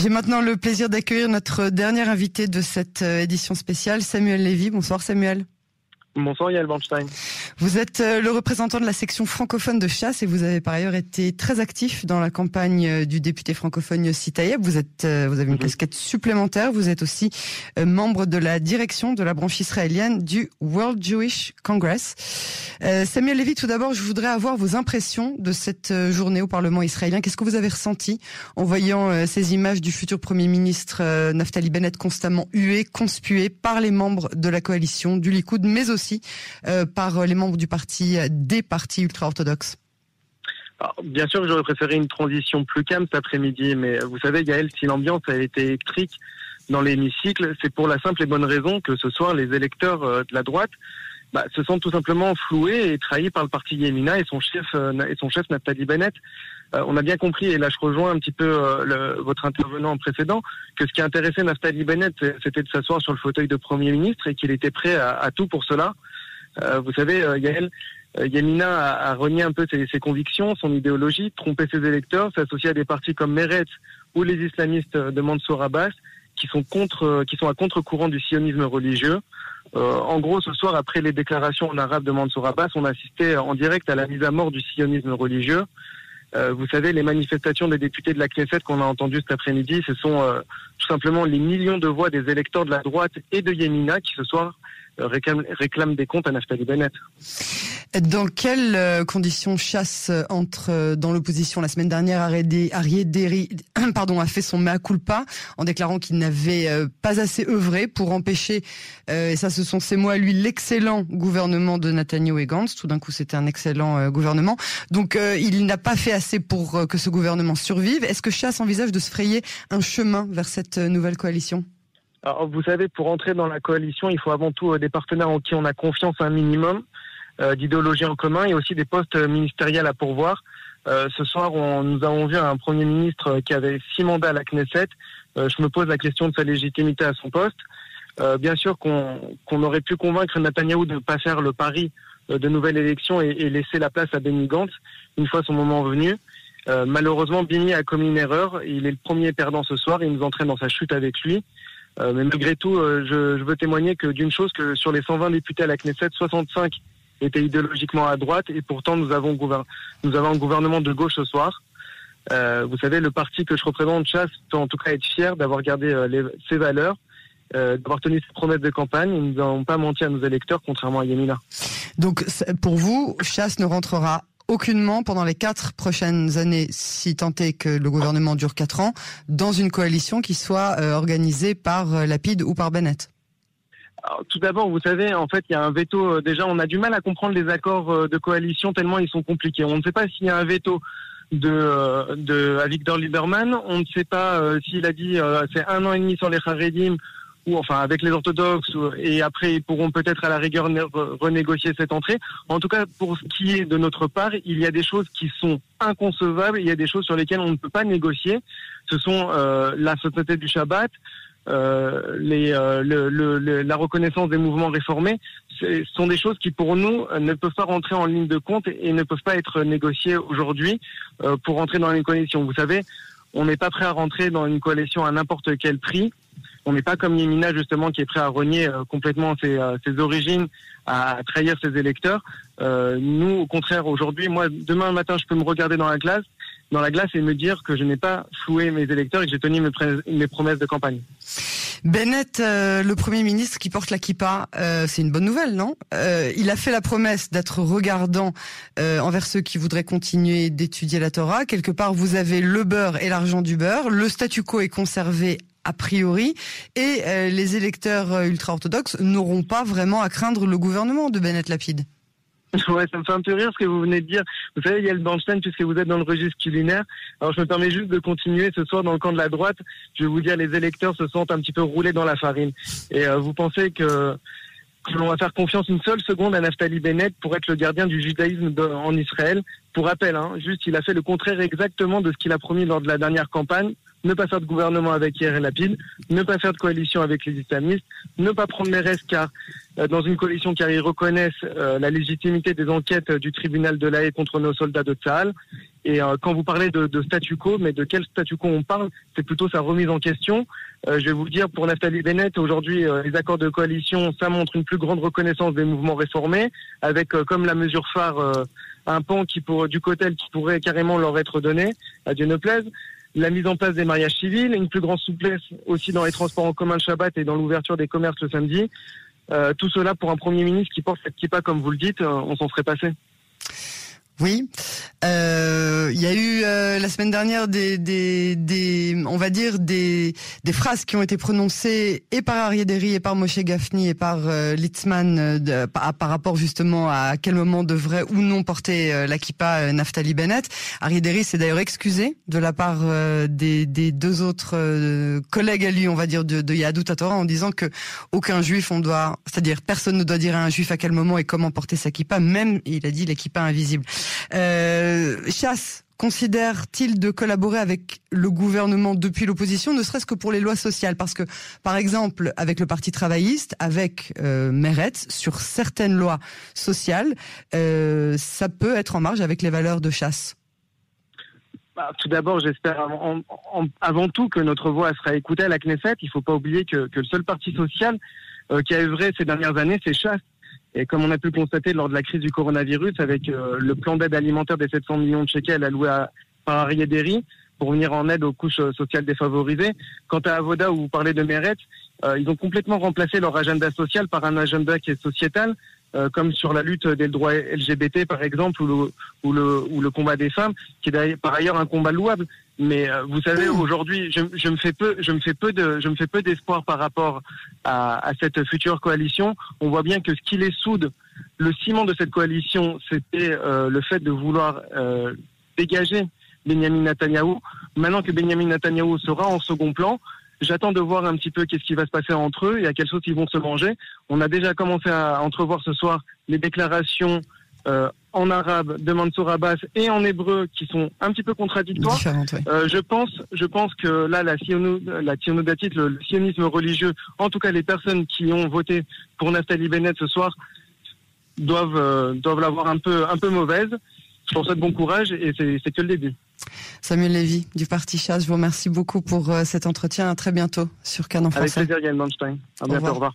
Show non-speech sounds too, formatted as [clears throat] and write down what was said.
J'ai maintenant le plaisir d'accueillir notre dernier invité de cette euh, édition spéciale, Samuel Lévy. Bonsoir Samuel. Bonsoir Yael Bernstein. Vous êtes euh, le représentant de la section francophone de chasse et vous avez par ailleurs été très actif dans la campagne euh, du député francophone Yossi Tayeb. Vous êtes, euh, vous avez une mhm. casquette supplémentaire. Vous êtes aussi membre de la direction de la branche israélienne du World Jewish Congress. Samuel Levy, tout d'abord, je voudrais avoir vos impressions de cette journée au Parlement israélien. Qu'est-ce que vous avez ressenti en voyant ces images du futur Premier ministre Naftali Bennett constamment hué, conspué par les membres de la coalition du Likoud, mais aussi euh, par les membres du parti, des partis ultra-orthodoxes. Bien sûr que j'aurais préféré une transition plus calme cet après-midi, mais vous savez, Gaël, si l'ambiance a été électrique dans l'hémicycle, c'est pour la simple et bonne raison que ce soir, les électeurs euh, de la droite bah, se sentent tout simplement floués et trahis par le parti Yemina et son chef euh, et son chef Nathalie Bennett. on a bien compris, et là je rejoins un petit peu le, votre intervenant précédent, que ce qui intéressait Naftali Bennett, c'était de s'asseoir sur le fauteuil de Premier ministre et qu'il était prêt à, à tout pour cela. Euh, vous savez, euh, Yael, euh, a, a, renié un peu ses, ses, convictions, son idéologie, trompé ses électeurs, s'associer à des partis comme Meretz ou les islamistes de Mansour Abbas, qui sont contre, qui sont à contre-courant du sionisme religieux. Euh, en gros, ce soir, après les déclarations en arabe de Mansour Abbas, on assistait en direct à la mise à mort du sionisme religieux. Euh, vous savez, les manifestations des députés de la Knesset qu'on a entendues cet après-midi, ce sont euh, tout simplement les millions de voix des électeurs de la droite et de Yemina qui ce soir réclament, des comptes à Naftali Bennett. Dans quelles euh, conditions chasse entre euh, dans l'opposition la semaine dernière Arié [clears throat] pardon, a fait son mea culpa en déclarant qu'il n'avait euh, pas assez œuvré pour empêcher, et ça ce sont ses mots à lui, l'excellent gouvernement de Netanyahu et. Tout d'un coup c'était un excellent gouvernement. Donc il n'a pas fait assez pour que ce gouvernement survive. Est-ce que Chasse envisage de se frayer un chemin vers cette nouvelle coalition? Alors, vous savez, pour entrer dans la coalition, il faut avant tout des partenaires en qui on a confiance un minimum. Euh, d'idéologie en commun et aussi des postes ministériels à pourvoir. Euh, ce soir, on, nous avons vu un Premier ministre qui avait six mandats à la Knesset. Euh, je me pose la question de sa légitimité à son poste. bien sûr qu'on aurait pu convaincre Netanyahou de ne pas faire le pari de nouvelles élections et, et, laisser la place à Benny Gantz une fois son moment venu. malheureusement, Benny a commis une erreur. Il est le premier perdant ce soir. Il nous entraîne dans sa chute avec lui. Mais malgré tout, je, je, veux témoigner que d'une chose, que sur les 120 députés à la Knesset, 65 était idéologiquement à droite et pourtant nous avons, un gouvernement de gauche ce soir. Euh, vous savez, le parti que je représente, Chasse, peut en tout cas être fier d'avoir gardé euh, ses valeurs, euh, d'avoir tenu ses promesses de campagne. Nous n'avons pas menti à nos électeurs, contrairement à Yemina. Donc, pour vous, Chasse ne rentrera aucunement pendant les quatre prochaines années, si tant est que le gouvernement dure quatre ans, dans une coalition qui soit organisée par Lapide ou par Bennett tout d'abord, vous savez, en fait, il y a un veto. Euh, déjà, on a du mal à comprendre les accords euh, de coalition tellement ils sont compliqués. On ne sait pas s'il y a un veto de, euh, de à Victor Lieberman. On ne sait pas s'il a dit c'est un an et demi sur les Haredim ou enfin avec les orthodoxes et après ils pourront peut-être à la rigueur renégocier cette entrée. En tout cas, pour ce qui est de notre part, il y a des choses qui sont inconcevables. Il y a des choses sur lesquelles on ne peut pas négocier. Ce sont la société du Shabbat, euh, euh, la reconnaissance des mouvements réformés, ce sont des choses qui pour nous ne peuvent pas rentrer en ligne de compte et ne peuvent pas être négociées aujourd'hui euh, pour rentrer dans une coalition. Vous savez, on n'est pas prêt à rentrer dans une coalition à n'importe quel prix. On n'est pas comme Yemina justement qui est prêt à renier complètement ses, ses, origines, à trahir ses électeurs. nous, au contraire, aujourd'hui, moi, demain matin, je peux me regarder dans la glace dans la glace et me dire que je n'ai pas floué mes électeurs et que j'ai tenu mes, promesses de campagne. Bennett, euh, le Premier ministre qui porte la kippa, euh, c'est une bonne nouvelle, non? Euh, Il a fait la promesse d'être regardant envers ceux qui voudraient continuer d'étudier la Torah. Quelque part, vous avez le beurre et l'argent du beurre. Le statu quo est conservé a priori, et les électeurs ultra-orthodoxes n'auront pas vraiment à craindre le gouvernement de Bennett Lapide. [laughs] Ouais, ça me fait un peu rire ce que vous venez de dire. Vous savez, il y a le Bernstein puisque vous êtes dans le registre culinaire. Alors je me permets juste de continuer ce soir dans le camp de la droite. Je vais vous dire, les électeurs se sentent un petit peu roulés dans la farine. Et euh, vous pensez que que l'on va faire confiance une seule seconde à Naftali Bennett pour être le gardien du judaïsme en Israël, Pour rappel, hein, juste, il a fait le contraire exactement de ce qu'il a promis lors de la dernière campagne. Ne pas faire de gouvernement avec hier et Lapide, ne pas faire de coalition avec les islamistes, ne pas prendre les restes car euh, dans une coalition car ils reconnaissent euh, la légitimité des enquêtes du tribunal de la contre nos soldats de Tsahal. Et euh, quand vous parlez de, de, statu quo, mais de quel statu quo on parle C'est plutôt sa remise en question. je vais vous dire, pour Nathalie Bennett, aujourd'hui, les accords de coalition, ça montre une plus grande reconnaissance des mouvements réformés, avec comme la mesure phare un pan qui pour, du cotel qui pourrait carrément leur être donné, à Dieu ne plaise. La mise en place des mariages civils, une plus grande souplesse aussi dans les transports en commun le Shabbat et dans l'ouverture des commerces le samedi. Euh, tout cela pour un Premier ministre qui porte cette kippa, comme vous le dites, euh, on s'en serait passé. Oui, euh, il y a eu euh, la semaine dernière des, des, des, on va dire des, des phrases qui ont été prononcées et par Arié Derry et par Moshe Gafni et par euh, Litzman euh, par, rapport justement à quel moment devrait ou non porter la kippa Naftali Bennett. Arié Derry s'est d'ailleurs excusé de la part des, deux autres collègues à lui, on va dire de, de Yadou Tatora, en disant que aucun juif on doit, c'est-à-dire personne ne doit dire à un juif à quel moment et comment porter sa kippa, même il a dit la kippa invisible. Euh, Chasse considère-t-il de collaborer avec le gouvernement depuis l'opposition, ne serait-ce que pour les lois sociales? Parce que, par exemple, avec le Parti travailliste, avec euh, Meretz, sur certaines lois sociales, euh, ça peut être en marge avec les valeurs de chasse. Bah, tout d'abord, j'espère avant tout que notre voix sera écoutée à la Knesset. Il ne faut pas oublier que, le seul parti social euh, qui a œuvré ces dernières années, c'est Chasse. Et comme on a pu constater lors de la crise du coronavirus, avec euh, le plan d'aide alimentaire des 700 millions de shekels alloués à, par Derry pour venir en aide aux couches euh, sociales défavorisées. Quant à Avoda, où vous parlez de Meret, euh, ils ont complètement remplacé leur agenda social par un agenda qui est sociétal, comme sur la lutte des droits LGBT par exemple, ou le, ou le, ou le combat des femmes, qui est par ailleurs un combat louable. Mais euh, vous savez, aujourd'hui, je, je, me fais peu, je me fais peu de, je me fais peu d'espoir par rapport à, à, cette future coalition. On voit bien que ce qui les soude, le ciment de cette coalition, c'était euh, le fait de vouloir euh, dégager Benjamin Netanyahu. Maintenant que Benjamin Netanyahu sera en second plan, j'attends de voir un petit peu qu'est-ce qui va se passer entre eux et à quelle sauce ils vont se manger. On a déjà commencé à entrevoir ce soir les déclarations euh, en arabe de Mansour Abbas et en hébreu qui sont un petit peu contradictoires. Euh, je pense, je pense que là, la, la le, sionisme religieux, en tout cas les personnes qui ont voté pour Nathalie Bennett ce soir, doivent euh, doivent l'avoir un peu un peu mauvaise. Je leur souhaite bon courage et c'est que le début. Samuel Lévy du Parti Chasse, je vous remercie beaucoup pour cet entretien. À très bientôt sur Canon Français. Avec plaisir, Yann Manstein. À bientôt, au revoir.